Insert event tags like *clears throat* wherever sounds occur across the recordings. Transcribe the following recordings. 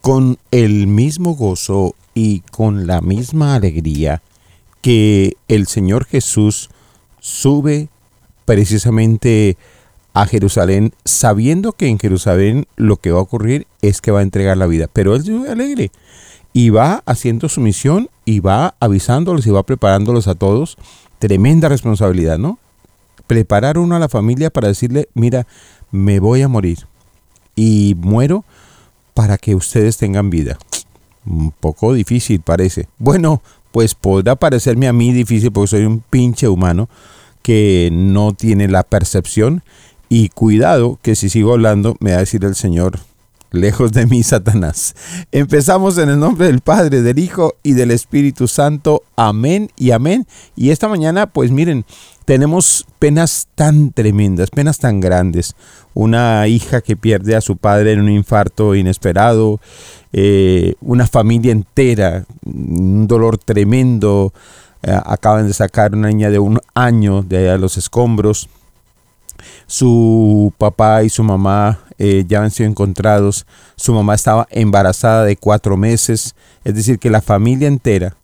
con el mismo gozo y con la misma alegría que el Señor Jesús sube precisamente a Jerusalén sabiendo que en Jerusalén lo que va a ocurrir es que va a entregar la vida, pero él sube alegre y va haciendo su misión y va avisándolos y va preparándolos a todos. Tremenda responsabilidad, ¿no? Preparar uno a la familia para decirle, mira, me voy a morir y muero para que ustedes tengan vida. Un poco difícil parece. Bueno, pues podrá parecerme a mí difícil porque soy un pinche humano que no tiene la percepción y cuidado que si sigo hablando me va a decir el Señor, lejos de mí, *laughs* Satanás. Empezamos en el nombre del Padre, del Hijo y del Espíritu Santo. Amén y amén. Y esta mañana, pues miren, tenemos penas tan tremendas, penas tan grandes. Una hija que pierde a su padre en un infarto inesperado, eh, una familia entera, un dolor tremendo. Eh, acaban de sacar una niña de un año de allá los escombros. Su papá y su mamá eh, ya han sido encontrados. Su mamá estaba embarazada de cuatro meses. Es decir, que la familia entera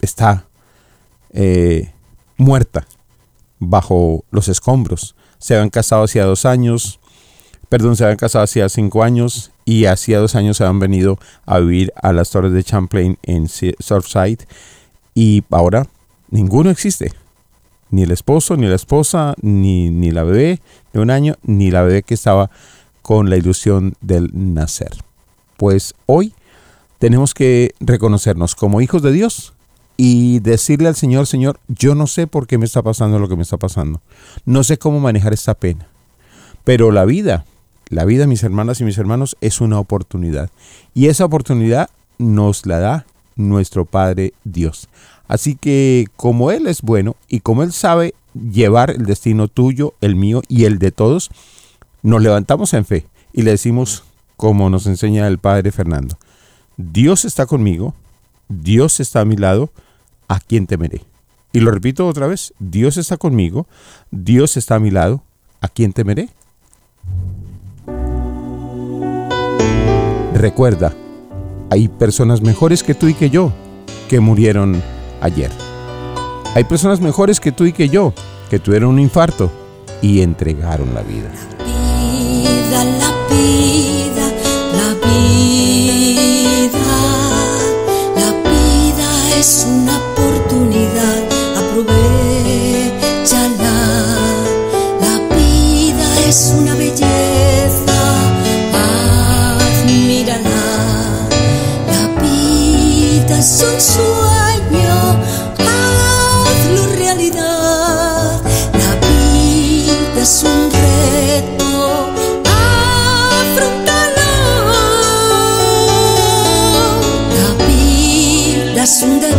está muerta bajo los escombros. Se habían casado hacía dos años, perdón, se habían casado hacía cinco años y hacía dos años se habían venido a vivir a las torres de Champlain en Surfside y ahora ninguno existe. Ni el esposo, ni la esposa, ni, ni la bebé de un año, ni la bebé que estaba con la ilusión del nacer. Pues hoy tenemos que reconocernos como hijos de Dios y decirle al Señor, Señor, yo no sé por qué me está pasando lo que me está pasando. No sé cómo manejar esta pena. Pero la vida, la vida, mis hermanas y mis hermanos, es una oportunidad. Y esa oportunidad nos la da nuestro Padre Dios. Así que como Él es bueno y como Él sabe llevar el destino tuyo, el mío y el de todos, nos levantamos en fe y le decimos, como nos enseña el Padre Fernando, Dios está conmigo, Dios está a mi lado, ¿a quién temeré? Y lo repito otra vez, Dios está conmigo, Dios está a mi lado, ¿a quién temeré? Recuerda, hay personas mejores que tú y que yo que murieron ayer. Hay personas mejores que tú y que yo que tuvieron un infarto y entregaron la vida. La vida, la vida, la vida. La vida es una aprovechala. La vida es una belleza, admírala. La vida es un sueño, hazlo realidad. La vida es un reto, afrontalo. La vida es un deber,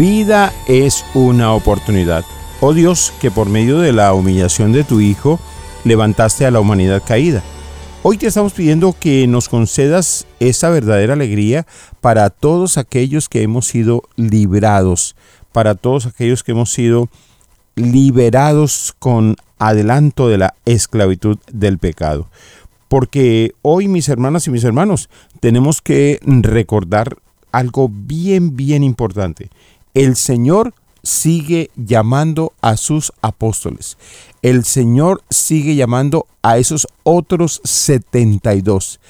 vida es una oportunidad. Oh Dios, que por medio de la humillación de tu Hijo levantaste a la humanidad caída. Hoy te estamos pidiendo que nos concedas esa verdadera alegría para todos aquellos que hemos sido librados, para todos aquellos que hemos sido liberados con adelanto de la esclavitud del pecado. Porque hoy, mis hermanas y mis hermanos, tenemos que recordar algo bien, bien importante. El Señor sigue llamando a sus apóstoles. El Señor sigue llamando a esos otros 72.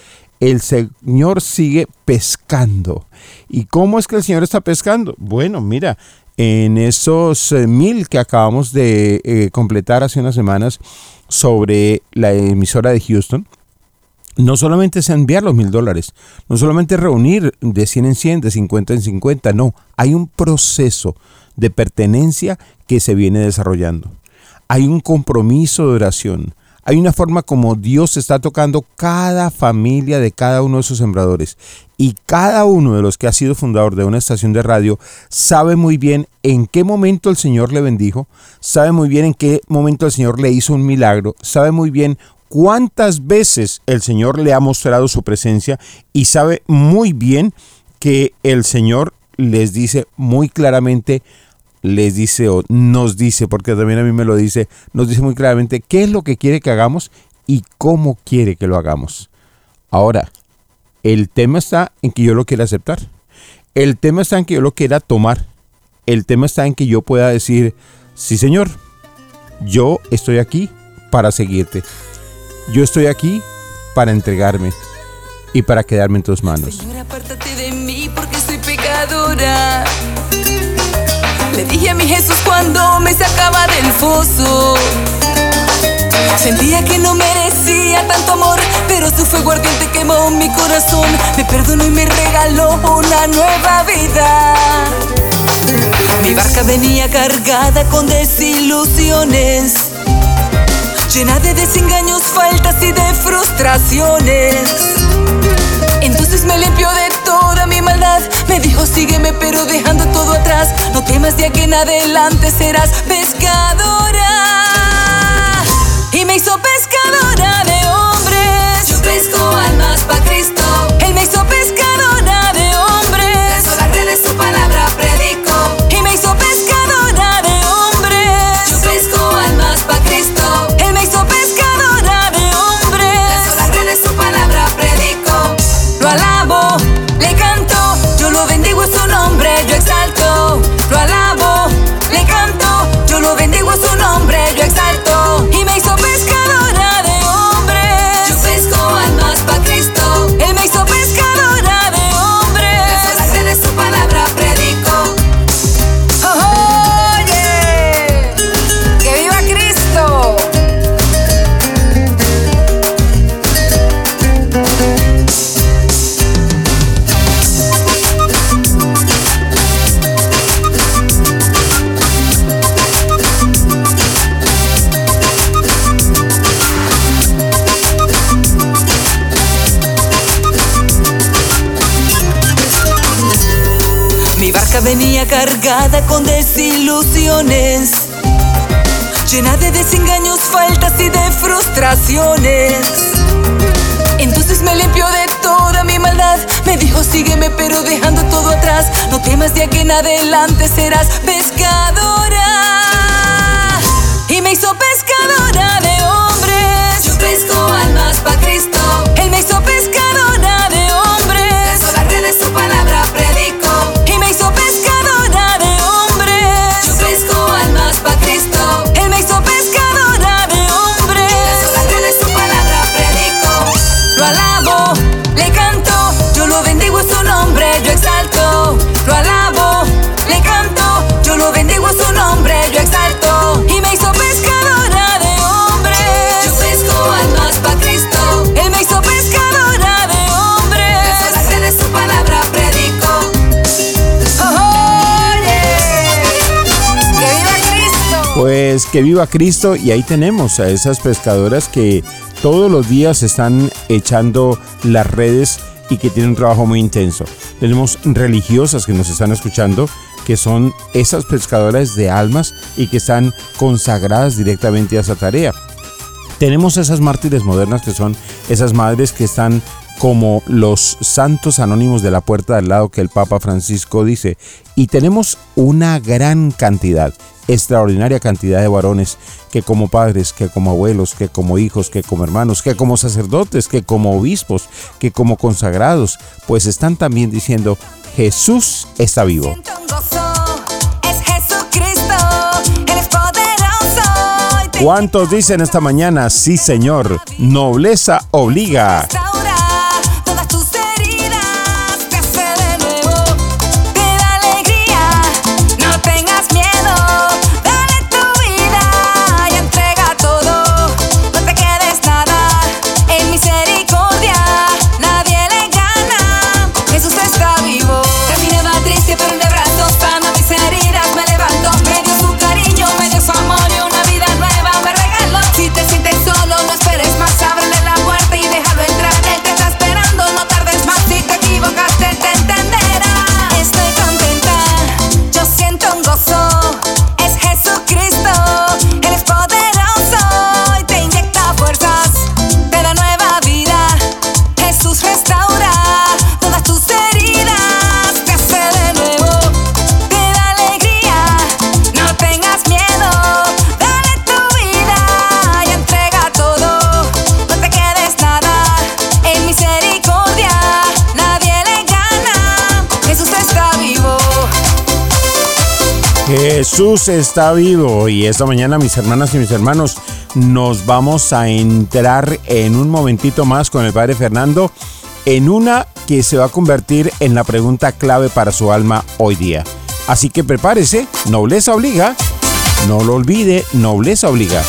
El Señor sigue pescando. ¿Y cómo es que el Señor está pescando? Bueno, mira, en esos eh, mil que acabamos de eh, completar hace unas semanas sobre la emisora de Houston, no solamente es enviar los mil dólares, no solamente reunir de 100 en 100, de 50 en 50, no, hay un proceso de pertenencia que se viene desarrollando. Hay un compromiso de oración, hay una forma como Dios está tocando cada familia de cada uno de sus sembradores. Y cada uno de los que ha sido fundador de una estación de radio sabe muy bien en qué momento el Señor le bendijo, sabe muy bien en qué momento el Señor le hizo un milagro, sabe muy bien cuántas veces el Señor le ha mostrado su presencia y sabe muy bien que el Señor les dice muy claramente, les dice o nos dice, porque también a mí me lo dice, nos dice muy claramente qué es lo que quiere que hagamos y cómo quiere que lo hagamos. Ahora, el tema está en que yo lo quiera aceptar. El tema está en que yo lo quiera tomar. El tema está en que yo pueda decir, sí Señor, yo estoy aquí para seguirte. Yo estoy aquí para entregarme y para quedarme en tus manos. Señor, apártate de mí porque soy pecadora. Le dije a mi Jesús cuando me sacaba del foso. Sentía que no merecía tanto amor, pero su fuego ardiente quemó mi corazón. Me perdonó y me regaló una nueva vida. Mi barca venía cargada con desilusiones llena de desengaños, faltas y de frustraciones. Entonces me limpió de toda mi maldad. Me dijo, sígueme, pero dejando todo atrás. No temas de aquí en adelante serás pescadora. Y me hizo pescadora Entonces me limpió de toda mi maldad. Me dijo, sígueme, pero dejando todo atrás. No temas de aquí en adelante serás pescadora. Y me hizo que viva Cristo y ahí tenemos a esas pescadoras que todos los días están echando las redes y que tienen un trabajo muy intenso. Tenemos religiosas que nos están escuchando que son esas pescadoras de almas y que están consagradas directamente a esa tarea. Tenemos esas mártires modernas que son esas madres que están como los santos anónimos de la puerta del lado que el Papa Francisco dice. Y tenemos una gran cantidad, extraordinaria cantidad de varones que como padres, que como abuelos, que como hijos, que como hermanos, que como sacerdotes, que como obispos, que como consagrados, pues están también diciendo, Jesús está vivo. ¿Cuántos dicen esta mañana, sí Señor, nobleza obliga? Jesús está vivo y esta mañana mis hermanas y mis hermanos nos vamos a entrar en un momentito más con el Padre Fernando en una que se va a convertir en la pregunta clave para su alma hoy día. Así que prepárese, nobleza obliga, no lo olvide, nobleza obliga.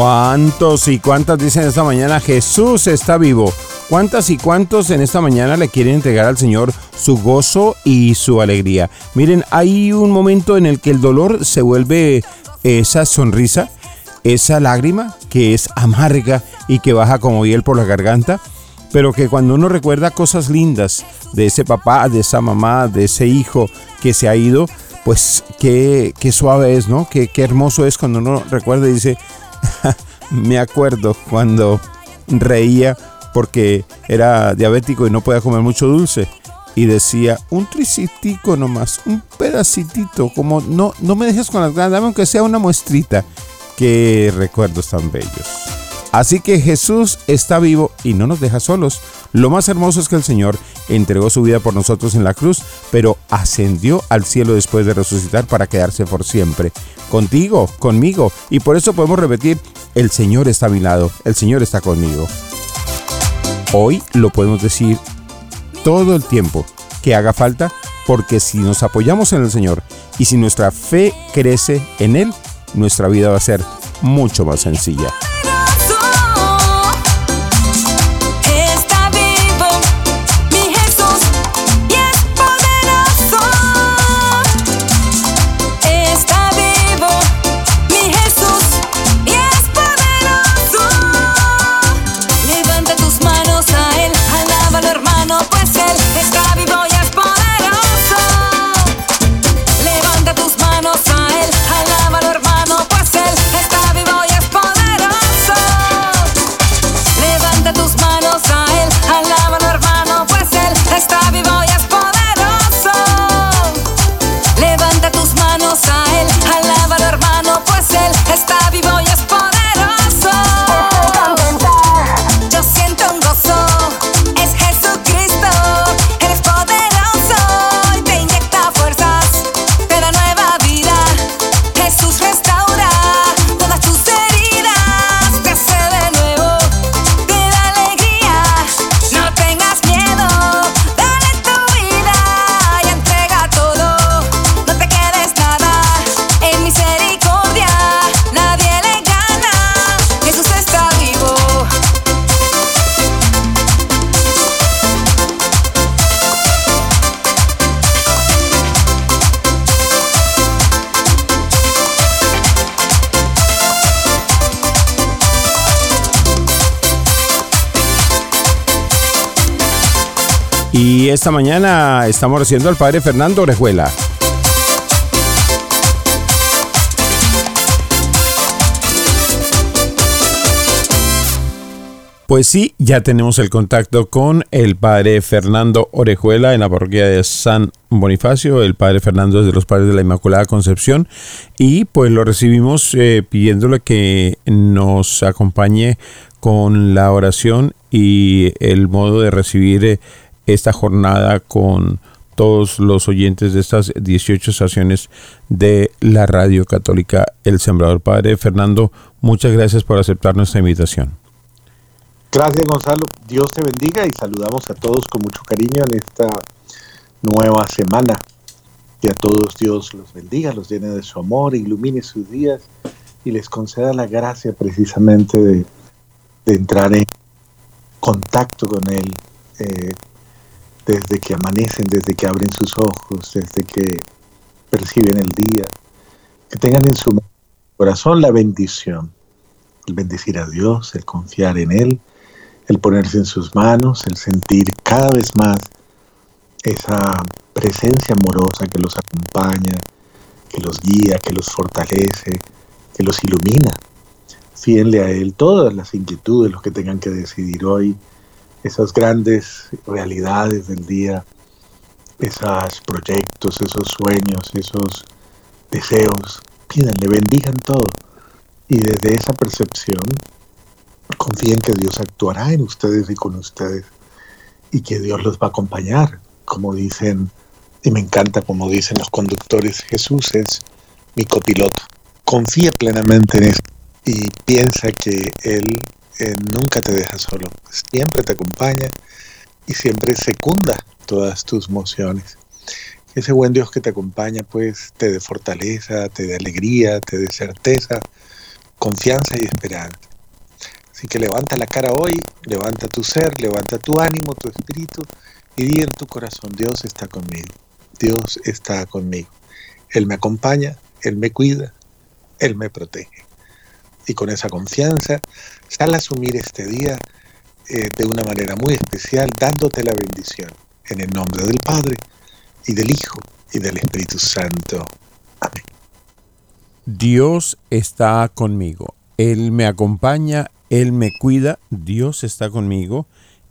¿Cuántos y cuántas dicen esta mañana Jesús está vivo? ¿Cuántas y cuántos en esta mañana le quieren entregar al Señor su gozo y su alegría? Miren, hay un momento en el que el dolor se vuelve esa sonrisa, esa lágrima que es amarga y que baja como hiel por la garganta, pero que cuando uno recuerda cosas lindas de ese papá, de esa mamá, de ese hijo que se ha ido, pues qué, qué suave es, ¿no? Qué, qué hermoso es cuando uno recuerda y dice, *laughs* me acuerdo cuando reía porque era diabético y no podía comer mucho dulce. Y decía, un tricitico nomás, un pedacitito, como no, no me dejes con las ganas, dame aunque sea una muestrita. Qué recuerdos tan bellos. Así que Jesús está vivo y no nos deja solos. Lo más hermoso es que el Señor entregó su vida por nosotros en la cruz, pero ascendió al cielo después de resucitar para quedarse por siempre. Contigo, conmigo. Y por eso podemos repetir, el Señor está a mi lado, el Señor está conmigo. Hoy lo podemos decir todo el tiempo que haga falta, porque si nos apoyamos en el Señor y si nuestra fe crece en Él, nuestra vida va a ser mucho más sencilla. Y esta mañana estamos recibiendo al padre Fernando Orejuela. Pues sí, ya tenemos el contacto con el padre Fernando Orejuela en la parroquia de San Bonifacio. El padre Fernando es de los padres de la Inmaculada Concepción. Y pues lo recibimos eh, pidiéndole que nos acompañe con la oración y el modo de recibir eh, esta jornada con todos los oyentes de estas 18 estaciones de la Radio Católica El Sembrador. Padre Fernando, muchas gracias por aceptar nuestra invitación. Gracias Gonzalo, Dios te bendiga y saludamos a todos con mucho cariño en esta nueva semana. Y a todos Dios los bendiga, los llene de su amor, ilumine sus días y les conceda la gracia precisamente de, entrar en contacto con Él eh, desde que amanecen, desde que abren sus ojos, desde que perciben el día, que tengan en su corazón la bendición, el bendecir a Dios, el confiar en Él el ponerse en sus manos, el sentir cada vez más esa presencia amorosa que los acompaña, que los guía, que los fortalece, que los ilumina. Fíenle a Él todas las inquietudes, los que tengan que decidir hoy, esas grandes realidades del día, esos proyectos, esos sueños, esos deseos. Pídanle, bendigan todo. Y desde esa percepción confíen que Dios actuará en ustedes y con ustedes y que Dios los va a acompañar, como dicen, y me encanta como dicen los conductores, Jesús es mi copiloto. Confía plenamente en eso y piensa que Él nunca te deja solo, siempre te acompaña y siempre secunda todas tus mociones. Ese buen Dios que te acompaña, pues te dé fortaleza, te dé alegría, te dé certeza, confianza y esperanza. Así que levanta la cara hoy, levanta tu ser, levanta tu ánimo, tu espíritu y di en tu corazón, Dios está conmigo, Dios está conmigo. Él me acompaña, Él me cuida, Él me protege. Y con esa confianza, sal a asumir este día eh, de una manera muy especial, dándote la bendición en el nombre del Padre y del Hijo y del Espíritu Santo. Amén. Dios está conmigo. Él me acompaña, Él me cuida, Dios está conmigo,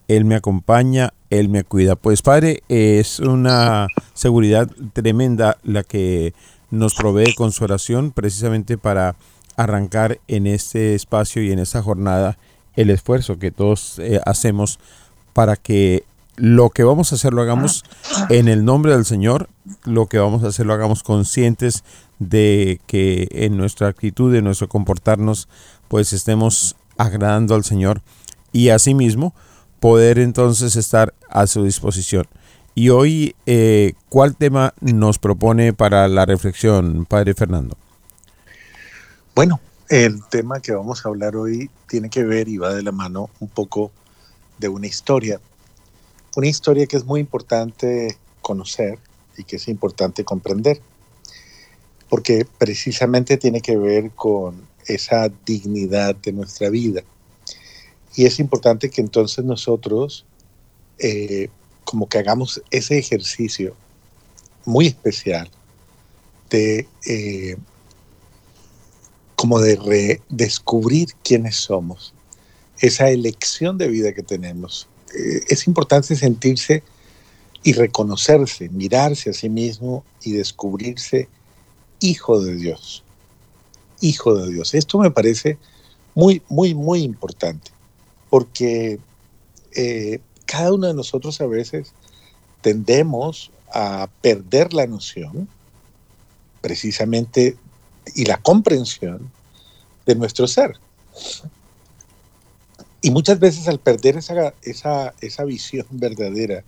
Él me acompaña, Él me cuida. Pues Padre, es una seguridad tremenda la que nos provee con su oración precisamente para arrancar en este espacio y en esta jornada el esfuerzo que todos eh, hacemos para que lo que vamos a hacer lo hagamos en el nombre del Señor, lo que vamos a hacer lo hagamos conscientes de que en nuestra actitud, en nuestro comportarnos, pues estemos agradando al Señor y asimismo poder entonces estar a su disposición. Y hoy, eh, ¿cuál tema nos propone para la reflexión, Padre Fernando? Bueno, el tema que vamos a hablar hoy tiene que ver y va de la mano un poco de una historia. Una historia que es muy importante conocer y que es importante comprender porque precisamente tiene que ver con esa dignidad de nuestra vida. Y es importante que entonces nosotros eh, como que hagamos ese ejercicio muy especial de eh, como de redescubrir quiénes somos, esa elección de vida que tenemos. Eh, es importante sentirse y reconocerse, mirarse a sí mismo y descubrirse hijo de Dios. Hijo de Dios. Esto me parece muy, muy, muy importante, porque eh, cada uno de nosotros a veces tendemos a perder la noción, precisamente, y la comprensión de nuestro ser. Y muchas veces al perder esa, esa, esa visión verdadera,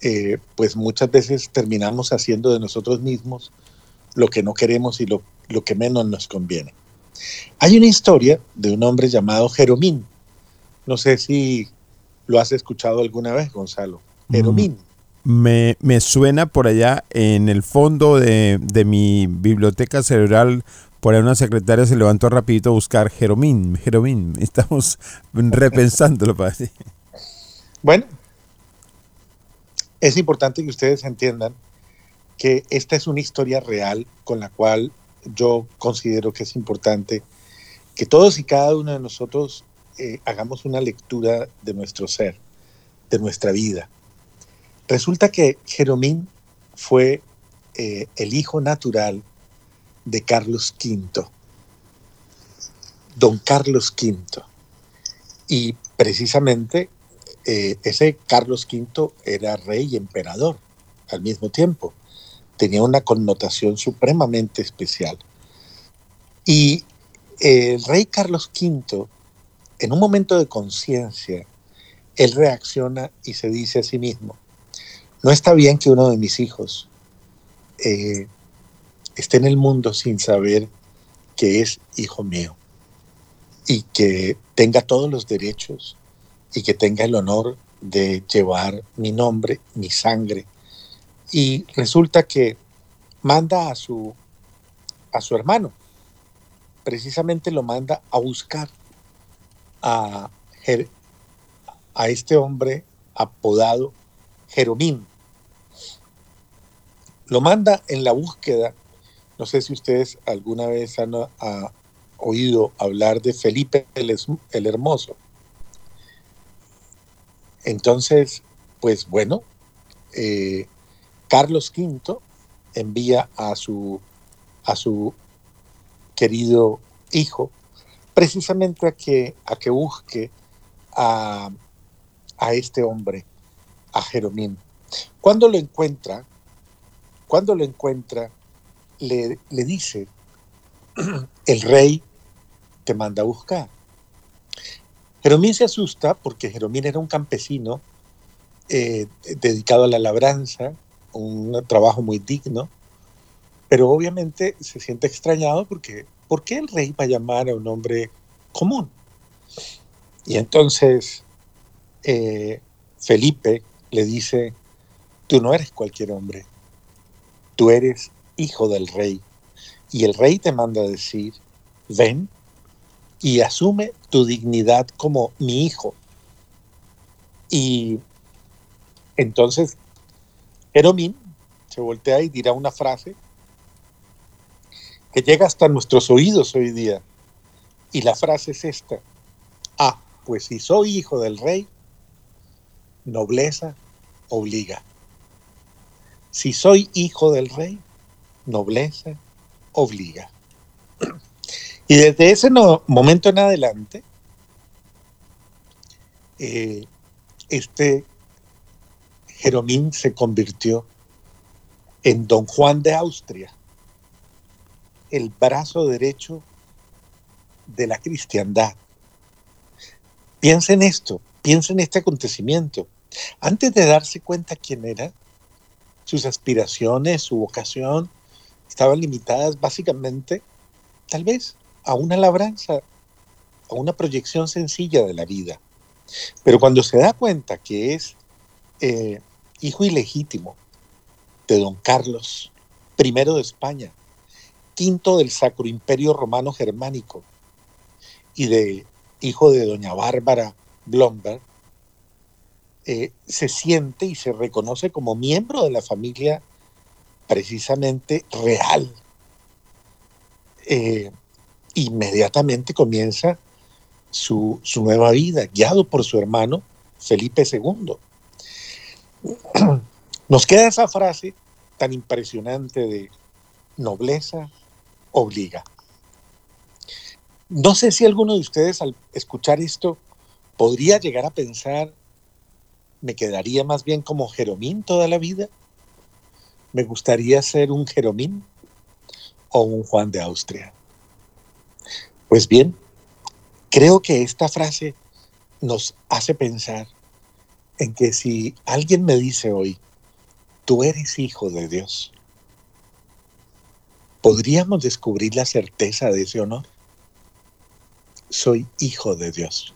eh, pues muchas veces terminamos haciendo de nosotros mismos lo que no queremos y lo, lo que menos nos conviene. Hay una historia de un hombre llamado Jeromín. No sé si lo has escuchado alguna vez, Gonzalo. Mm, Jeromín. Me, me suena por allá en el fondo de, de, mi biblioteca cerebral. Por ahí una secretaria se levantó rapidito a buscar Jeromín, Jeromín. *laughs* Estamos repensándolo, padre. Bueno, es importante que ustedes entiendan que esta es una historia real con la cual yo considero que es importante que todos y cada uno de nosotros eh, hagamos una lectura de nuestro ser, de nuestra vida. Resulta que Jeromín fue eh, el hijo natural de Carlos V, don Carlos V. Y precisamente eh, ese Carlos V era rey y emperador al mismo tiempo. Tenía una connotación supremamente especial. Y el rey Carlos V, en un momento de conciencia, él reacciona y se dice a sí mismo, no está bien que uno de mis hijos eh, esté en el mundo sin saber que es hijo mío y que tenga todos los derechos y que tenga el honor de llevar mi nombre, mi sangre. Y resulta que manda a su, a su hermano, precisamente lo manda a buscar a, a este hombre apodado Jeromín. Lo manda en la búsqueda, no sé si ustedes alguna vez han oído hablar de Felipe el, el Hermoso. Entonces, pues bueno, eh, Carlos V envía a su, a su querido hijo precisamente a que, a que busque a, a este hombre, a Jeromín. Cuando lo encuentra, cuando lo encuentra, le, le dice, *clears throat* el rey te manda a buscar. Jeromín se asusta porque Jeromín era un campesino eh, dedicado a la labranza, un trabajo muy digno, pero obviamente se siente extrañado porque ¿por qué el rey va a llamar a un hombre común? Y entonces eh, Felipe le dice, tú no eres cualquier hombre, tú eres hijo del rey. Y el rey te manda a decir, ven y asume tu dignidad como mi hijo. Y entonces Jeromín se voltea y dirá una frase que llega hasta nuestros oídos hoy día. Y la frase es esta. Ah, pues si soy hijo del rey, nobleza obliga. Si soy hijo del rey, nobleza obliga. Y desde ese momento en adelante, eh, este Jeromín se convirtió en don Juan de Austria, el brazo derecho de la cristiandad. Piensa en esto, piensa en este acontecimiento. Antes de darse cuenta quién era, sus aspiraciones, su vocación, estaban limitadas básicamente, tal vez, a una labranza, a una proyección sencilla de la vida. Pero cuando se da cuenta que es eh, hijo ilegítimo de don Carlos I de España, quinto del Sacro Imperio Romano Germánico, y de hijo de doña Bárbara Blomberg, eh, se siente y se reconoce como miembro de la familia precisamente real. Eh, inmediatamente comienza su, nueva vida, guiado por su hermano Felipe II. *clears throat* Nos queda esa frase tan impresionante de nobleza obliga. No sé si alguno de ustedes al escuchar esto podría llegar a pensar, me quedaría más bien como Jeromín toda la vida. Me gustaría ser un Jeromín o un Juan de Austria. Pues bien, creo que esta frase nos hace pensar en que si alguien me dice hoy, tú eres hijo de Dios, ¿podríamos descubrir la certeza de ese honor? Soy hijo de Dios.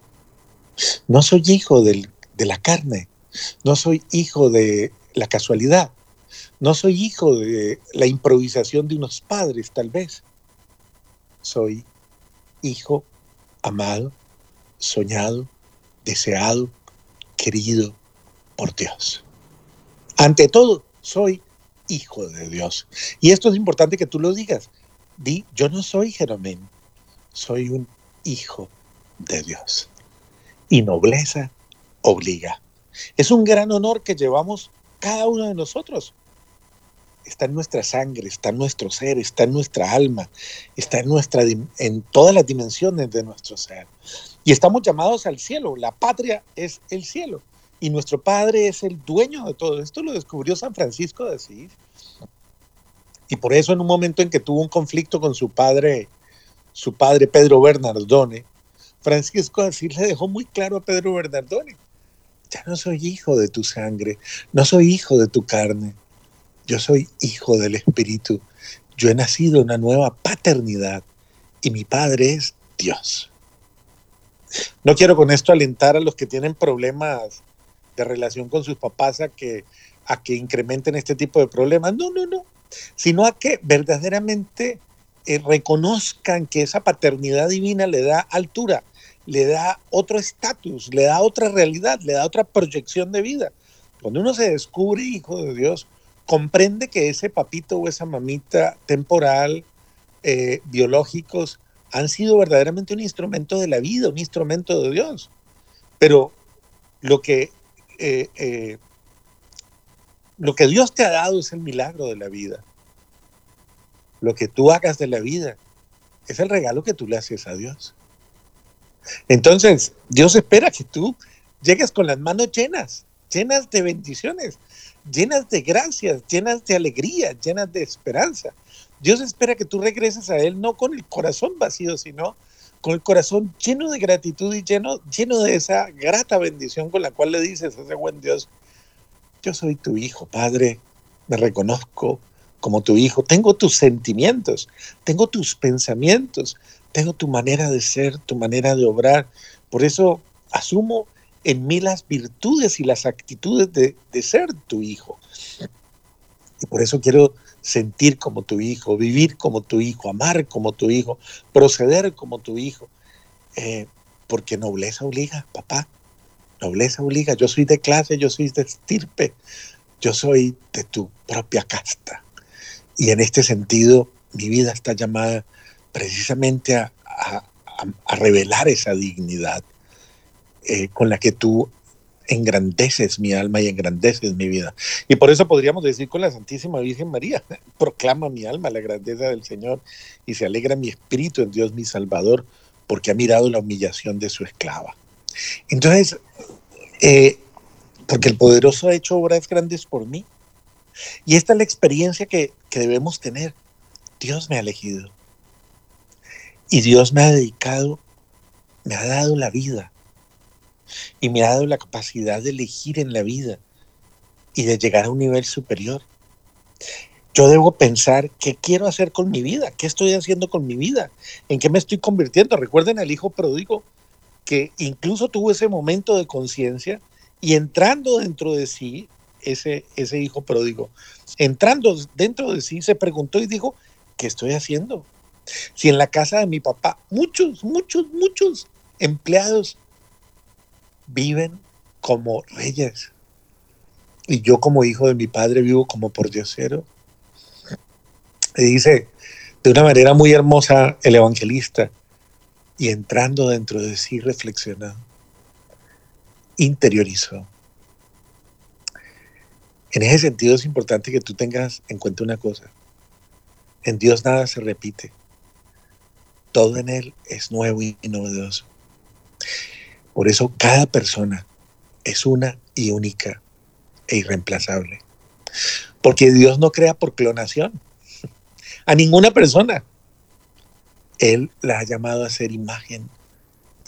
No soy hijo de la carne, no soy hijo de la casualidad, no soy hijo de la improvisación de unos padres tal vez. Soy hijo amado, soñado, deseado, querido por Dios. Ante todo, soy hijo de Dios. Y esto es importante que tú lo digas. Di, yo no soy Jeromén, soy un hijo de Dios. Y nobleza obliga. Es un gran honor que llevamos cada uno de nosotros. Está en nuestra sangre, está en nuestro ser, está en nuestra alma, está en, nuestra, en todas las dimensiones de nuestro ser. Y estamos llamados al cielo. La patria es el cielo. Y nuestro Padre es el dueño de todo. Esto lo descubrió San Francisco de Asís. Y por eso en un momento en que tuvo un conflicto con su padre, su padre Pedro Bernardone, Francisco de Asís le dejó muy claro a Pedro Bernardone, ya no soy hijo de tu sangre, no soy hijo de tu carne, yo soy hijo del Espíritu. Yo he nacido en una nueva paternidad y mi Padre es Dios. No quiero con esto alentar a los que tienen problemas de relación con sus papás a que, a que incrementen este tipo de problemas. No, no, no. Sino a que verdaderamente eh, reconozcan que esa paternidad divina le da altura, le da otro estatus, le da otra realidad, le da otra proyección de vida. Cuando uno se descubre hijo de Dios, comprende que ese papito o esa mamita temporal, eh, biológicos, han sido verdaderamente un instrumento de la vida, un instrumento de Dios. Pero lo que, eh, eh, lo que Dios te ha dado es el milagro de la vida. Lo que tú hagas de la vida es el regalo que tú le haces a Dios. Entonces, Dios espera que tú llegues con las manos llenas, llenas de bendiciones, llenas de gracias, llenas de alegría, llenas de esperanza. Dios espera que tú regreses a Él no con el corazón vacío, sino con el corazón lleno de gratitud y lleno, lleno de esa grata bendición con la cual le dices a ese buen Dios, yo soy tu hijo, Padre, me reconozco como tu hijo, tengo tus sentimientos, tengo tus pensamientos, tengo tu manera de ser, tu manera de obrar. Por eso asumo en mí las virtudes y las actitudes de, de ser tu hijo. Y por eso quiero sentir como tu hijo, vivir como tu hijo, amar como tu hijo, proceder como tu hijo. Eh, porque nobleza obliga, papá. Nobleza obliga. Yo soy de clase, yo soy de estirpe, yo soy de tu propia casta. Y en este sentido, mi vida está llamada precisamente a, revelar esa dignidad eh, con la que tú engrandeces mi alma y engrandeces mi vida. Y por eso podríamos decir con la Santísima Virgen María, *laughs* proclama mi alma la grandeza del Señor y se alegra mi espíritu en Dios mi Salvador, porque ha mirado la humillación de su esclava. Entonces, eh, porque el poderoso ha hecho obras grandes por mí. Y esta es la experiencia que debemos tener. Dios me ha elegido. Y Dios me ha dedicado, me ha dado la vida y me ha dado la capacidad de elegir en la vida y de llegar a un nivel superior. Yo debo pensar qué quiero hacer con mi vida, qué estoy haciendo con mi vida, en qué me estoy convirtiendo. Recuerden al hijo pródigo que incluso tuvo ese momento de conciencia y entrando dentro de sí, ese, ese hijo pródigo, entrando dentro de sí, se preguntó y dijo, ¿qué estoy haciendo? Si en la casa de mi papá muchos, muchos, muchos empleados viven como reyes. Y yo como hijo de mi padre vivo como por diosero. Y dice de una manera muy hermosa el evangelista, y entrando dentro de sí reflexionó, interiorizó. En ese sentido es importante que tú tengas en cuenta una cosa. En Dios nada se repite. Todo en Él es nuevo y novedoso. Por eso cada persona es una y única e irreemplazable. Porque Dios no crea por clonación a ninguna persona. Él la ha llamado a ser imagen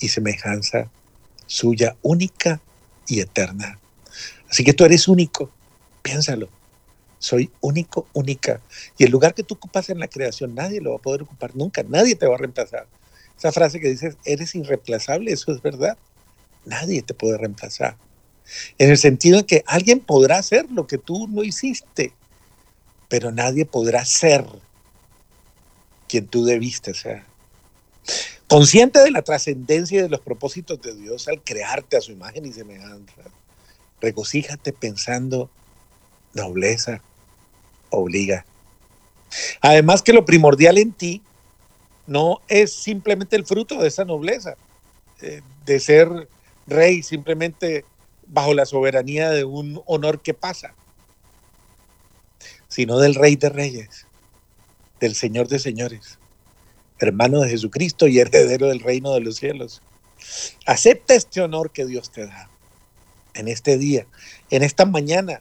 y semejanza suya única y eterna. Así que tú eres único, piénsalo. Soy único, única. Y el lugar que tú ocupas en la creación, nadie lo va a poder ocupar nunca, nadie te va a reemplazar. Esa frase que dices, eres irreemplazable, eso es verdad nadie te puede reemplazar. En el sentido de que alguien podrá hacer lo que tú no hiciste, pero nadie podrá ser quien tú debiste ser. Consciente de la trascendencia y de los propósitos de Dios al crearte a su imagen y semejanza, regocíjate pensando nobleza obliga. Además que lo primordial en ti no es simplemente el fruto de esa nobleza, eh, de ser rey simplemente bajo la soberanía de un honor que pasa, sino del rey de reyes, del señor de señores, hermano de Jesucristo y heredero del reino de los cielos. Acepta este honor que Dios te da en este día, en esta mañana,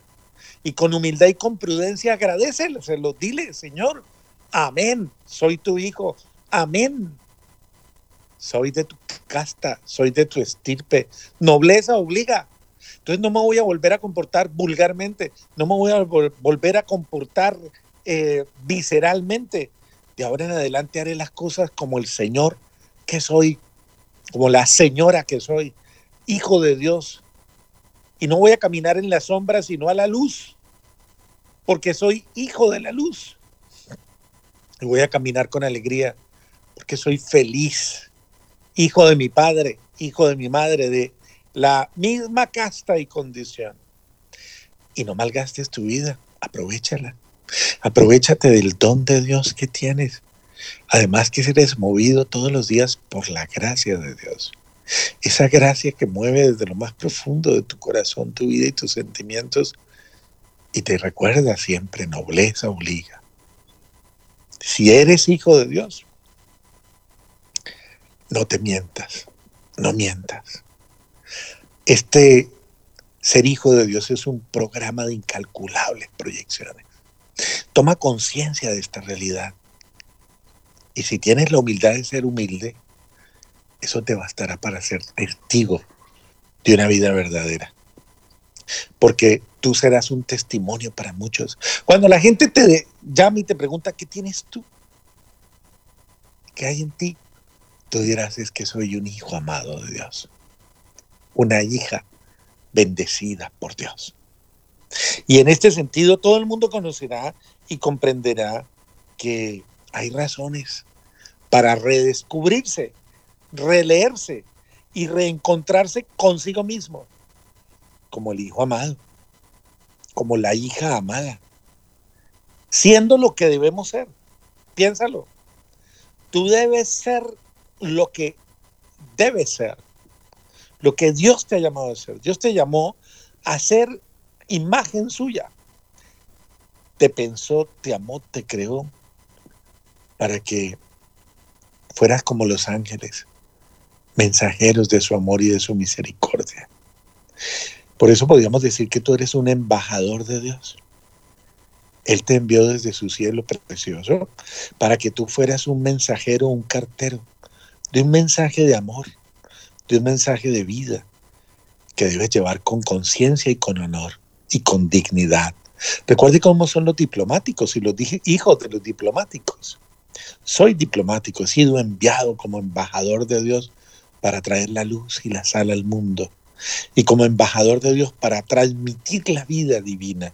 y con humildad y con prudencia agradecelo, dile, Señor, amén, soy tu hijo, amén. Soy de tu casta, soy de tu estirpe. Nobleza obliga. Entonces no me voy a volver a comportar vulgarmente, no me voy a vol- volver a comportar eh, visceralmente. De ahora en adelante haré las cosas como el Señor que soy, como la señora que soy, hijo de Dios. Y no voy a caminar en la sombra, sino a la luz, porque soy hijo de la luz. Y voy a caminar con alegría, porque soy feliz, hijo de mi padre, hijo de mi madre, de la misma casta y condición. Y no malgastes tu vida, aprovechala. Aprovechate del don de Dios que tienes. Además que eres movido todos los días por la gracia de Dios. Esa gracia que mueve desde lo más profundo de tu corazón, tu vida y tus sentimientos y te recuerda siempre, nobleza obliga. Si eres hijo de Dios, no te mientas, no mientas. Este ser hijo de Dios es un programa de incalculables proyecciones. Toma conciencia de esta realidad. Y si tienes la humildad de ser humilde, eso te bastará para ser testigo de una vida verdadera. Porque tú serás un testimonio para muchos. Cuando la gente te llama y te pregunta, ¿qué tienes tú? ¿Qué hay en ti? Tú dirás, es que soy un hijo amado de Dios. Una hija bendecida por Dios. Y en este sentido todo el mundo conocerá y comprenderá que hay razones para redescubrirse, releerse y reencontrarse consigo mismo, como el hijo amado, como la hija amada, siendo lo que debemos ser. Piénsalo. Tú debes ser lo que debes ser, lo que Dios te ha llamado a ser. Dios te llamó a ser imagen suya. Te pensó, te amó, te creó para que fueras como los ángeles, mensajeros de su amor y de su misericordia. Por eso podríamos decir que tú eres un embajador de Dios. Él te envió desde su cielo precioso para que tú fueras un mensajero, un cartero de un mensaje de amor, de un mensaje de vida que debes llevar con conciencia y con honor y con dignidad. Recuerde cómo son los diplomáticos y los hijos de los diplomáticos. Soy diplomático, he sido enviado como embajador de Dios para traer la luz y la sal al mundo y como embajador de Dios para transmitir la vida divina.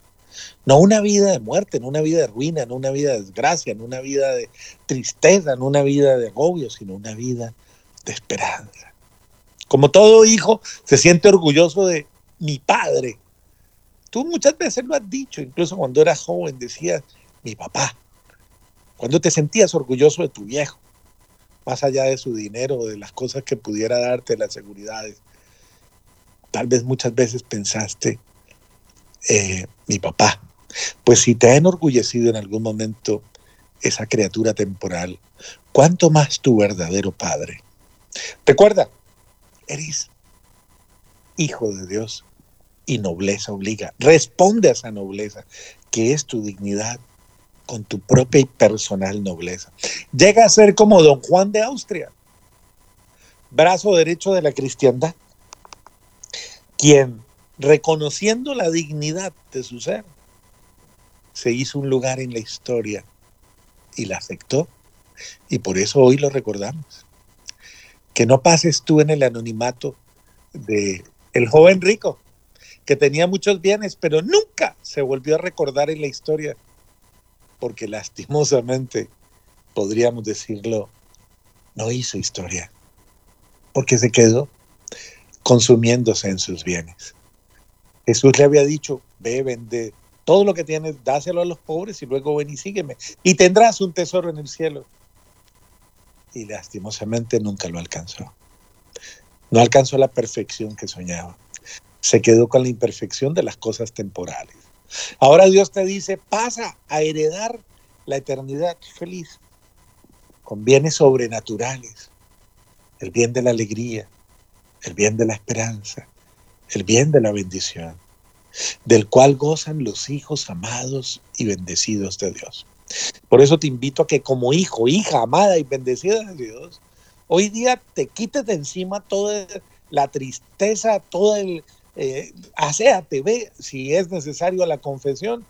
No una vida de muerte, no una vida de ruina, no una vida de desgracia, no una vida de tristeza, no una vida de agobio, sino una vida de esperanza. Como todo hijo se siente orgulloso de mi padre. Tú muchas veces lo has dicho, incluso cuando eras joven decías, mi papá. Cuando te sentías orgulloso de tu viejo, más allá de su dinero, de las cosas que pudiera darte, las seguridades. Tal vez muchas veces pensaste, eh, mi papá. Pues si te ha enorgullecido en algún momento esa criatura temporal, ¿cuánto más tu verdadero Padre? Recuerda, eres hijo de Dios y nobleza obliga. Responde a esa nobleza, que es tu dignidad, con tu propia y personal nobleza. Llega a ser como don Juan de Austria, brazo derecho de la cristiandad, quien, reconociendo la dignidad de su ser, se hizo un lugar en la historia y la aceptó. Y por eso hoy lo recordamos. Que no pases tú en el anonimato de el joven rico, que tenía muchos bienes, pero nunca se volvió a recordar en la historia, porque lastimosamente, podríamos decirlo, no hizo historia, porque se quedó consumiéndose en sus bienes. Jesús le había dicho, ve, vende todo lo que tienes, dáselo a los pobres y luego ven y sígueme. Y tendrás un tesoro en el cielo. Y lastimosamente nunca lo alcanzó. No alcanzó la perfección que soñaba. Se quedó con la imperfección de las cosas temporales. Ahora Dios te dice, pasa a heredar la eternidad feliz con bienes sobrenaturales, el bien de la alegría, el bien de la esperanza, el bien de la bendición, del cual gozan los hijos amados y bendecidos de Dios. Por eso te invito a que como hijo, hija amada y bendecida de Dios, hoy día te quites de encima toda la tristeza, todo el... Eh, aséate, si es necesario la confesión,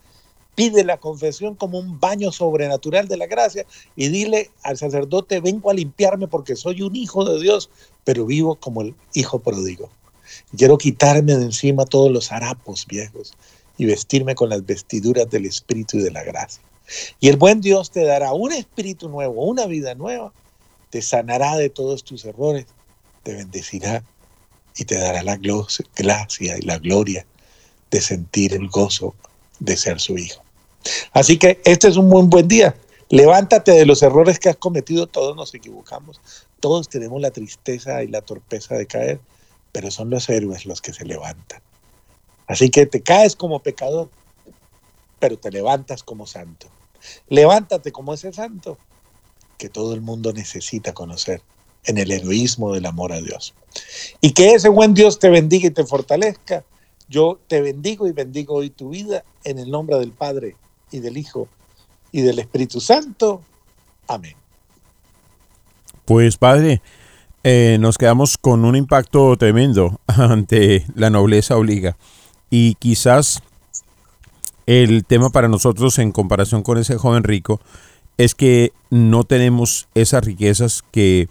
pide la confesión como un baño sobrenatural de la gracia y dile al sacerdote, vengo a limpiarme porque soy un hijo de Dios, pero vivo como el hijo pródigo. Quiero quitarme de encima todos los harapos viejos y vestirme con las vestiduras del Espíritu y de la gracia. Y el buen Dios te dará un espíritu nuevo, una vida nueva, te sanará de todos tus errores, te bendecirá y te dará la gracia y la gloria de sentir el gozo de ser su hijo. Así que este es un muy buen día. Levántate de los errores que has cometido, todos nos equivocamos, todos tenemos la tristeza y la torpeza de caer, pero son los héroes los que se levantan. Así que te caes como pecador, pero te levantas como santo. Levántate como ese santo que todo el mundo necesita conocer en el heroísmo del amor a Dios. Y que ese buen Dios te bendiga y te fortalezca. Yo te bendigo y bendigo hoy tu vida en el nombre del Padre y del Hijo y del Espíritu Santo. Amén. Pues Padre, eh, nos quedamos con un impacto tremendo *laughs* ante la nobleza obliga. Y quizás el tema para nosotros en comparación con ese joven rico es que no tenemos esas riquezas que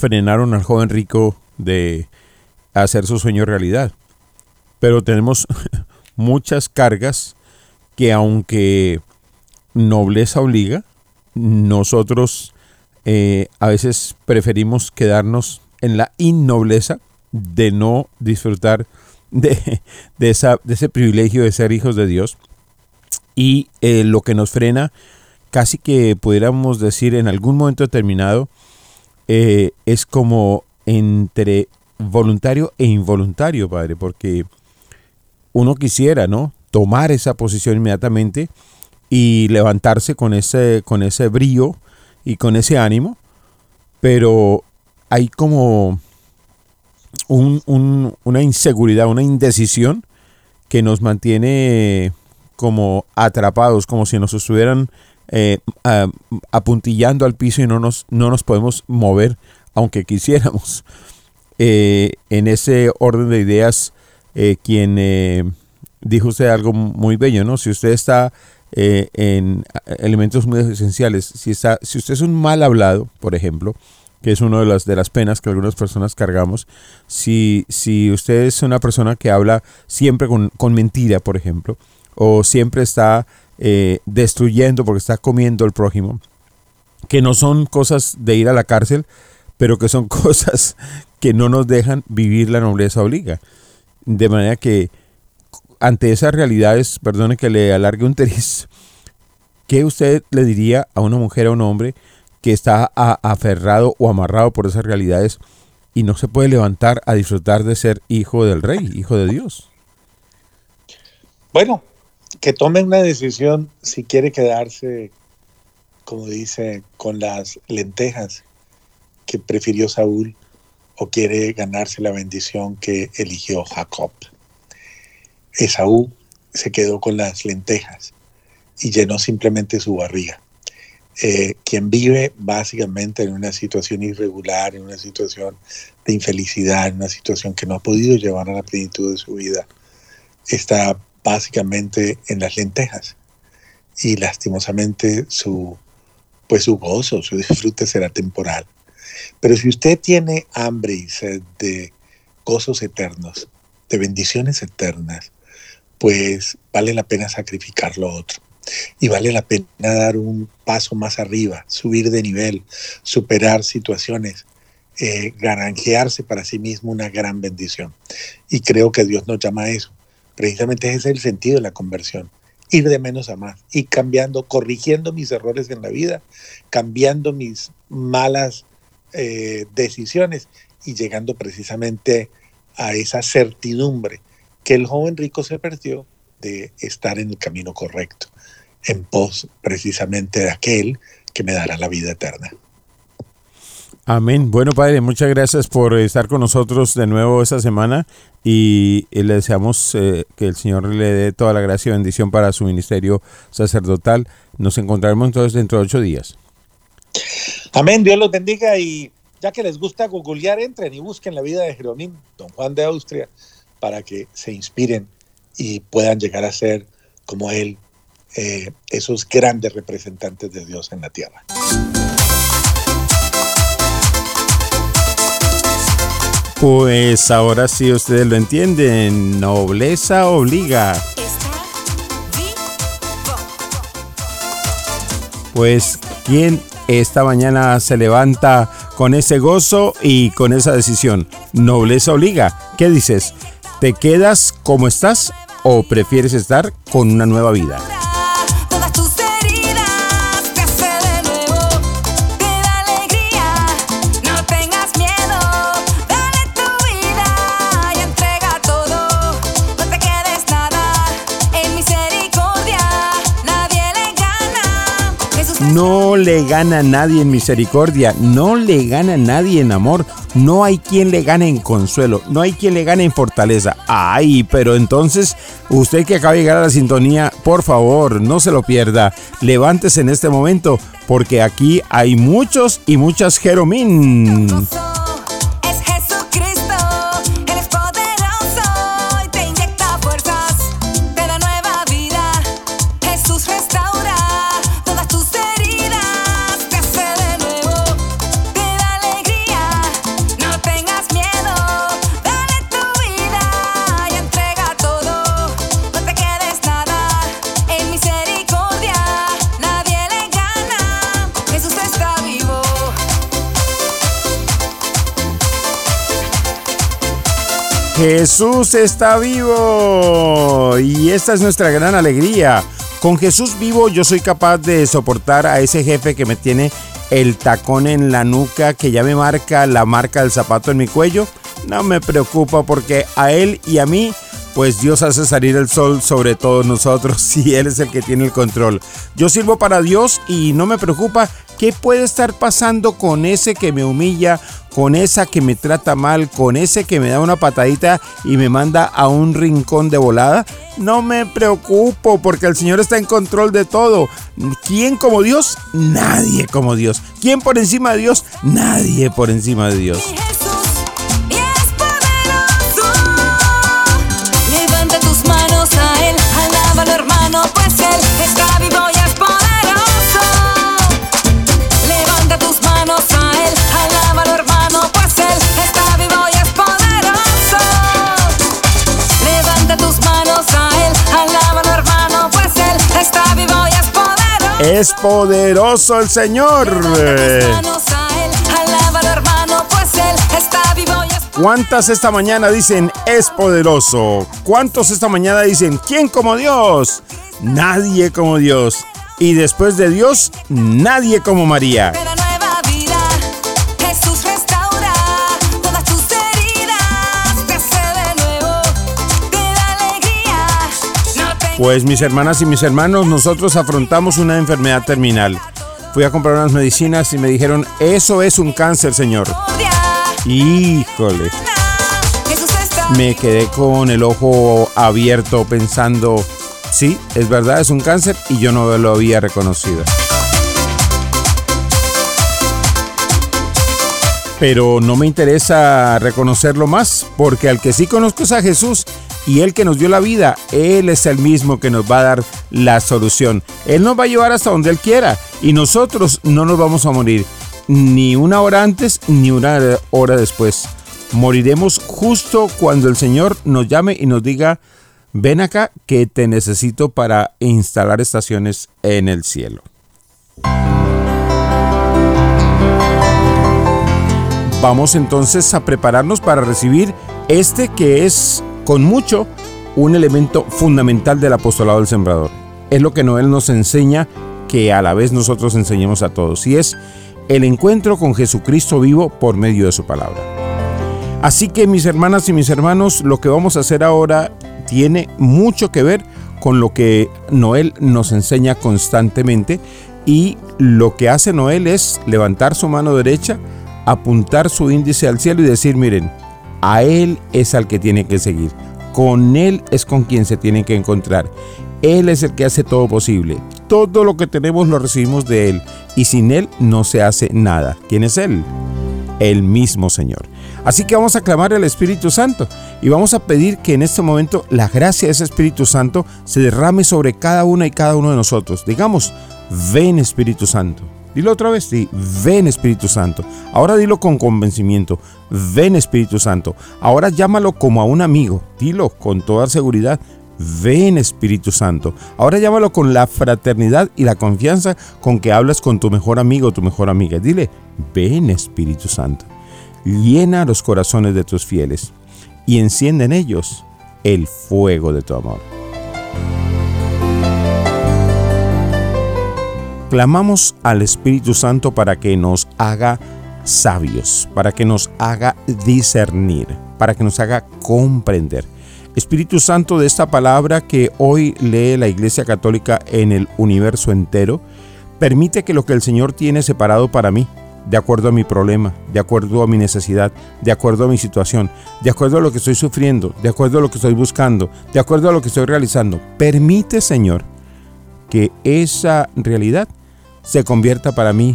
frenaron al joven rico de hacer su sueño realidad. Pero tenemos *laughs* muchas cargas que aunque nobleza obliga, nosotros eh, a veces preferimos quedarnos en la innobleza de no disfrutar *laughs* de, esa, de ese privilegio de ser hijos de Dios. Y eh, lo que nos frena, casi que pudiéramos decir en algún momento determinado, eh, es como entre voluntario e involuntario, Padre, porque uno quisiera, ¿no? Tomar esa posición inmediatamente y levantarse con ese, con ese brío y con ese ánimo, pero hay como una inseguridad, una indecisión que nos mantiene como atrapados, como si nos estuvieran eh, apuntillando al piso y no nos, no nos podemos mover, aunque quisiéramos. *laughs* Eh, en ese orden de ideas, eh, quien dijo usted algo muy bello, ¿no? Si usted está en elementos muy esenciales, si, está, si usted es un mal hablado, por ejemplo, que es una de las, de las penas que algunas personas cargamos, si, si usted es una persona que habla siempre con, con mentira, por ejemplo, o siempre está eh, destruyendo porque está comiendo el prójimo, que no son cosas de ir a la cárcel, pero que son *laughs* cosas que no nos dejan vivir la nobleza obliga. De manera que ante esas realidades, perdone que le alargue un tris, ¿qué usted le diría a una mujer o a un hombre que está aferrado o amarrado por esas realidades y no se puede levantar a disfrutar de ser hijo del rey, hijo de Dios? Bueno, que tome una decisión si quiere quedarse, como dice, con las lentejas que prefirió Saúl o quiere ganarse la bendición que eligió Jacob. Esaú se quedó con las lentejas y llenó simplemente su barriga. Eh, quien vive básicamente en una situación irregular, en una situación de infelicidad, en una situación que no ha podido llevar a la plenitud de su vida, está básicamente en las lentejas. Y lastimosamente su, pues su gozo, su disfrute será temporal. Pero si usted tiene hambre y sed de gozos eternos, de bendiciones eternas, pues vale la pena sacrificar lo otro. Y vale la pena dar un paso más arriba, subir de nivel, superar situaciones, eh, granjearse para sí mismo una gran bendición. Y creo que Dios nos llama a eso. Precisamente ese es el sentido de la conversión, ir de menos a más y cambiando, corrigiendo mis errores en la vida, cambiando mis malas eh, decisiones y llegando precisamente a esa certidumbre que el joven rico se perdió de estar en el camino correcto, en pos precisamente de aquel que me dará la vida eterna. Amén. Bueno, Padre, muchas gracias por estar con nosotros de nuevo esta semana y le deseamos eh, que el Señor le dé toda la gracia y bendición para su ministerio sacerdotal. Nos encontraremos entonces dentro de ocho días. Amén, Dios los bendiga y ya que les gusta googlear, entren y busquen la vida de Jerónimo, don Juan de Austria, para que se inspiren y puedan llegar a ser como él, eh, esos grandes representantes de Dios en la tierra. Pues ahora sí ustedes lo entienden, nobleza obliga. Pues ¿quién esta mañana se levanta con ese gozo y con esa decisión? Nobleza obliga. ¿Qué dices? ¿Te quedas como estás o prefieres estar con una nueva vida? No le gana nadie en misericordia, no le gana nadie en amor, no hay quien le gane en consuelo, no hay quien le gane en fortaleza. Ay, pero entonces, usted que acaba de llegar a la sintonía, por favor, no se lo pierda, levántese en este momento, porque aquí hay muchos y muchas Jeromín. Jesús está vivo y esta es nuestra gran alegría. Con Jesús vivo yo soy capaz de soportar a ese jefe que me tiene el tacón en la nuca, que ya me marca la marca del zapato en mi cuello. No me preocupa porque a él y a mí, pues Dios hace salir el sol sobre todos nosotros *laughs* y Él es el que tiene el control. Yo sirvo para Dios y no me preocupa qué puede estar pasando con ese que me humilla, con esa que me trata mal, con ese que me da una patadita y me manda a un rincón de volada. No me preocupo porque el Señor está en control de todo. ¿Quién como Dios? Nadie como Dios. ¿Quién por encima de Dios? Nadie por encima de Dios. Es poderoso el Señor. ¿Cuántas esta mañana dicen es poderoso? ¿Cuántos esta mañana dicen quién como Dios? Nadie como Dios. Y después de Dios, nadie como María. Pues mis hermanas y mis hermanos, nosotros afrontamos una enfermedad terminal. Fui a comprar unas medicinas y me dijeron, eso es un cáncer, señor. Híjole. Me quedé con el ojo abierto pensando, sí, es verdad, es un cáncer y yo no lo había reconocido. Pero no me interesa reconocerlo más, porque al que sí conozco es a Jesús y Él que nos dio la vida, Él es el mismo que nos va a dar la solución. Él nos va a llevar hasta donde Él quiera y nosotros no nos vamos a morir ni una hora antes ni una hora después. Moriremos justo cuando el Señor nos llame y nos diga, ven acá que te necesito para instalar estaciones en el cielo. Vamos entonces a prepararnos para recibir este que es con mucho un elemento fundamental del apostolado del sembrador. es lo que Noel nos enseña que a la vez nosotros enseñemos a todos, y es el encuentro con Jesucristo vivo por medio de su palabra. Así que mis hermanas y mis hermanos, lo que vamos a hacer ahora tiene mucho que ver con lo que Noel nos enseña constantemente y lo que hace Noel es levantar su mano derecha, apuntar su índice al cielo y decir, miren, a Él es al que tiene que seguir, con Él es con quien se tiene que encontrar. Él es el que hace todo posible. Todo lo que tenemos lo recibimos de Él y sin Él no se hace nada. ¿Quién es Él? El mismo Señor. Así que vamos a clamar al Espíritu Santo y vamos a pedir que en este momento la gracia de ese Espíritu Santo se derrame sobre cada una y cada uno de nosotros. Digamos, ven Espíritu Santo. Dilo otra vez, sí, ven Espíritu Santo. Ahora dilo con convencimiento, ven Espíritu Santo. Ahora llámalo como a un amigo, dilo con toda seguridad, ven Espíritu Santo. Ahora llámalo con la fraternidad y la confianza con que hablas con tu mejor amigo o tu mejor amiga. Dile, ven Espíritu Santo llena los corazones de tus fieles y enciende en ellos el fuego de tu amor. Clamamos al Espíritu Santo para que nos haga sabios, para que nos haga discernir, para que nos haga comprender. Espíritu Santo de esta palabra que hoy lee la Iglesia Católica en el universo entero, permite que lo que el Señor tiene separado para mí, de acuerdo a mi problema, de acuerdo a mi necesidad, de acuerdo a mi situación, de acuerdo a lo que estoy sufriendo, de acuerdo a lo que estoy buscando, de acuerdo a lo que estoy realizando. Permite, Señor, que esa realidad se convierta para mí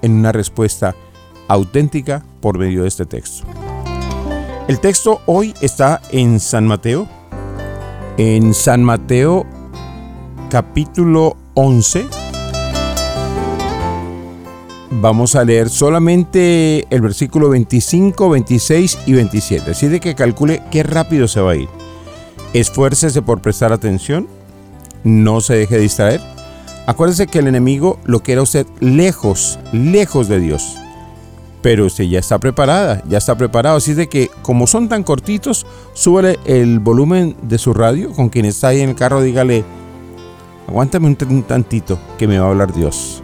en una respuesta auténtica por medio de este texto. El texto hoy está en San Mateo, en San Mateo capítulo 11 vamos a leer solamente el versículo 25, 26 y 27. Así de que calcule qué rápido se va a ir. Esfuércese por prestar atención. No se deje distraer. Acuérdese que el enemigo lo quiere a usted lejos, lejos de Dios. Pero usted ya está preparada, ya está preparado. Así de que, como son tan cortitos, súbale el volumen de su radio. Con quien está ahí en el carro, dígale: Aguántame un tantito que me va a hablar Dios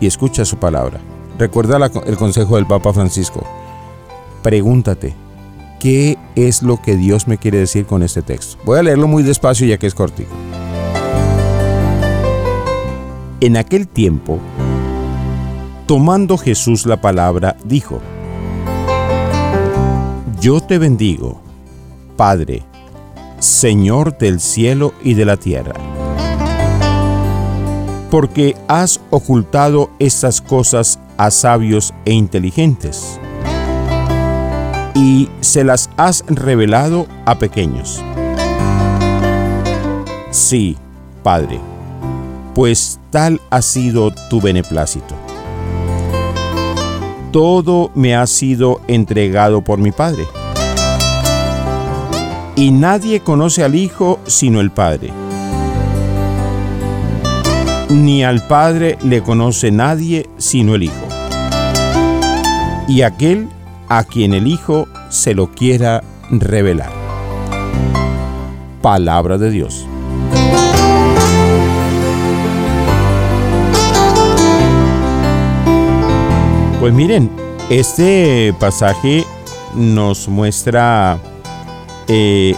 y escucha su palabra. Recuerda el consejo del Papa Francisco. Pregúntate, ¿qué es lo que Dios me quiere decir con este texto? Voy a leerlo muy despacio ya que es cortico. En aquel tiempo, tomando Jesús la palabra, dijo, Yo te bendigo, Padre, Señor del cielo y de la tierra porque has ocultado estas cosas a sabios e inteligentes, y se las has revelado a pequeños. Sí, Padre, pues tal ha sido tu beneplácito. Todo me ha sido entregado por mi Padre. Y nadie conoce al Hijo sino el Padre ni al Padre le conoce nadie sino el Hijo. Y aquel a quien el Hijo se lo quiera revelar. Palabra de Dios. Pues miren, este pasaje nos muestra eh,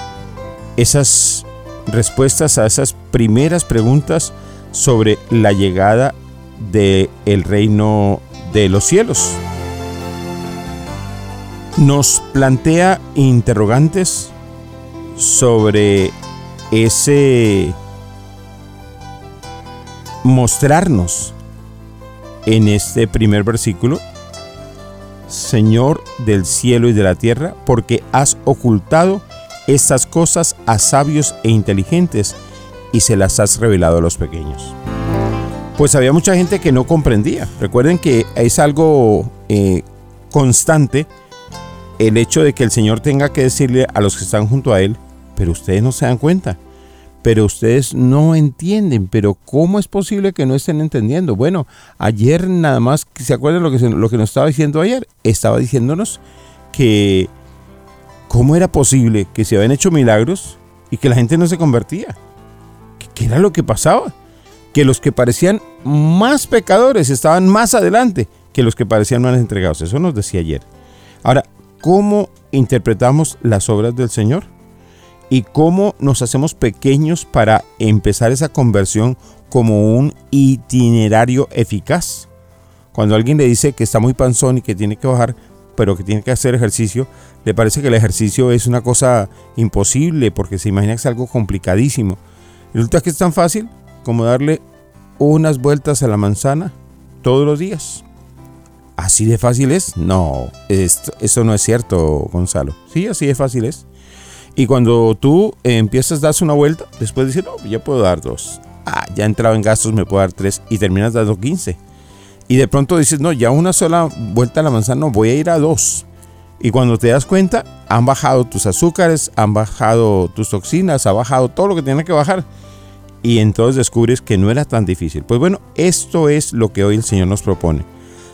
esas respuestas a esas primeras preguntas sobre la llegada del el reino de los cielos. Nos plantea interrogantes sobre ese mostrarnos en este primer versículo, Señor del cielo y de la tierra, porque has ocultado estas cosas a sabios e inteligentes y se las has revelado a los pequeños. Pues había mucha gente que no comprendía. Recuerden que es algo eh, constante el hecho de que el Señor tenga que decirle a los que están junto a Él, pero ustedes no se dan cuenta, pero ustedes no entienden, pero ¿cómo es posible que no estén entendiendo? Bueno, ayer nada más, ¿se acuerdan lo que, lo que nos estaba diciendo ayer? Estaba diciéndonos que cómo era posible que se habían hecho milagros y que la gente no se convertía. ¿Qué era lo que pasaba? que los que parecían más pecadores estaban más adelante que los que parecían más entregados. Eso nos decía ayer. Ahora, ¿cómo interpretamos las obras del Señor? ¿Y cómo nos hacemos pequeños para empezar esa conversión como un itinerario eficaz? Cuando alguien le dice que está muy panzón y que tiene que bajar, pero que tiene que hacer ejercicio, le parece que el ejercicio es una cosa imposible porque se imagina que es algo complicadísimo. Resulta que es tan fácil como darle unas vueltas a la manzana todos los días. ¿Así de fácil es? No, eso no es cierto, Gonzalo. Sí, así de fácil es. Y cuando tú empiezas a dar una vuelta, después dices, no, ya puedo dar dos. Ah, ya entrado en gastos, me puedo dar tres. Y terminas dando 15. Y de pronto dices, no, ya una sola vuelta a la manzana, no, voy a ir a dos. Y cuando te das cuenta, han bajado tus azúcares, han bajado tus toxinas, ha bajado todo lo que tiene que bajar. Y entonces descubres que no era tan difícil. Pues bueno, esto es lo que hoy el Señor nos propone.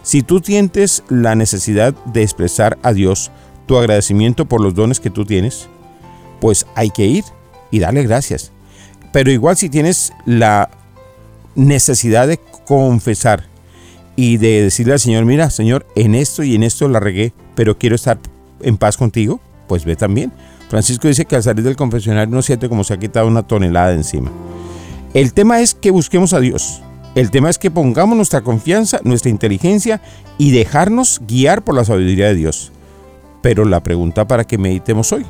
Si tú sientes la necesidad de expresar a Dios tu agradecimiento por los dones que tú tienes, pues hay que ir y darle gracias. Pero igual si tienes la necesidad de confesar y de decirle al Señor, mira, Señor, en esto y en esto la regué, pero quiero estar en paz contigo, pues ve también. Francisco dice que al salir del confesionario uno siente como se ha quitado una tonelada encima. El tema es que busquemos a Dios. El tema es que pongamos nuestra confianza, nuestra inteligencia y dejarnos guiar por la sabiduría de Dios. Pero la pregunta para que meditemos hoy.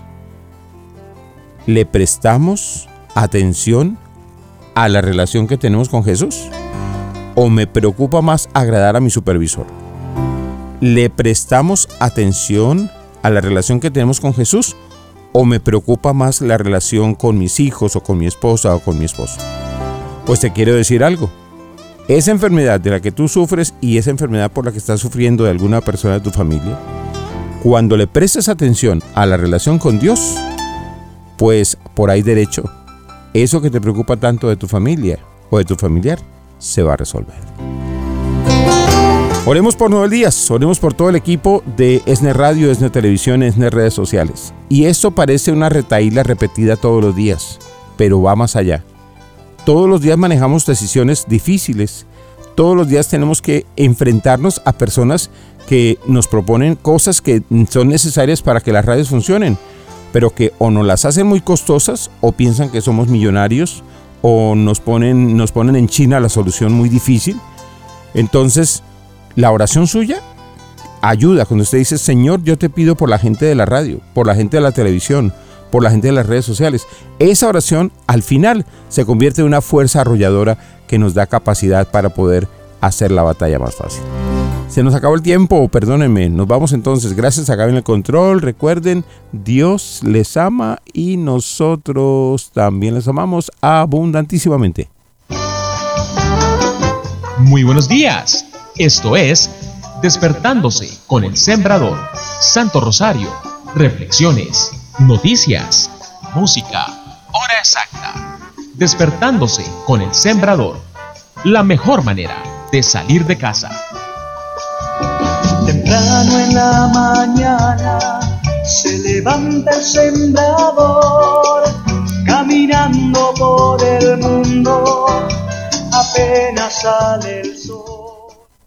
¿Le prestamos atención a la relación que tenemos con Jesús? o me preocupa más agradar a mi supervisor? ¿Le prestamos atención a la relación que tenemos con Jesús o me preocupa más la relación con mis hijos o con mi esposa o con mi esposo? Pues te quiero decir algo. Esa enfermedad de la que tú sufres y esa enfermedad por la que estás sufriendo de alguna persona de tu familia, cuando le prestes atención a la relación con Dios, pues por ahí derecho, eso que te preocupa tanto de tu familia o de tu familiar, se va a resolver. Oremos por Nueve Días, oremos por todo el equipo de ESNE Radio, ESNE Televisión, ESNE Redes Sociales. Y esto parece una retaíla repetida todos los días, pero va más allá. Todos los días manejamos decisiones difíciles, todos los días tenemos que enfrentarnos a personas que nos proponen cosas que son necesarias para que las radios funcionen, pero que o nos las hacen muy costosas o piensan que somos millonarios o nos ponen, nos ponen en China la solución muy difícil. Entonces, la oración suya ayuda cuando usted dice, Señor, yo te pido por la gente de la radio, por la gente de la televisión, por la gente de las redes sociales. Esa oración al final se convierte en una fuerza arrolladora que nos da capacidad para poder hacer la batalla más fácil. Se nos acabó el tiempo, perdónenme. Nos vamos entonces. Gracias a Gaby en el control. Recuerden, Dios les ama y nosotros también les amamos abundantísimamente. Muy buenos días. Esto es Despertándose con el Sembrador. Santo Rosario. Reflexiones. Noticias. Música. Hora exacta. Despertándose con el Sembrador. La mejor manera de salir de casa. Temprano en la mañana se levanta el sembrador, caminando por el mundo, apenas sale el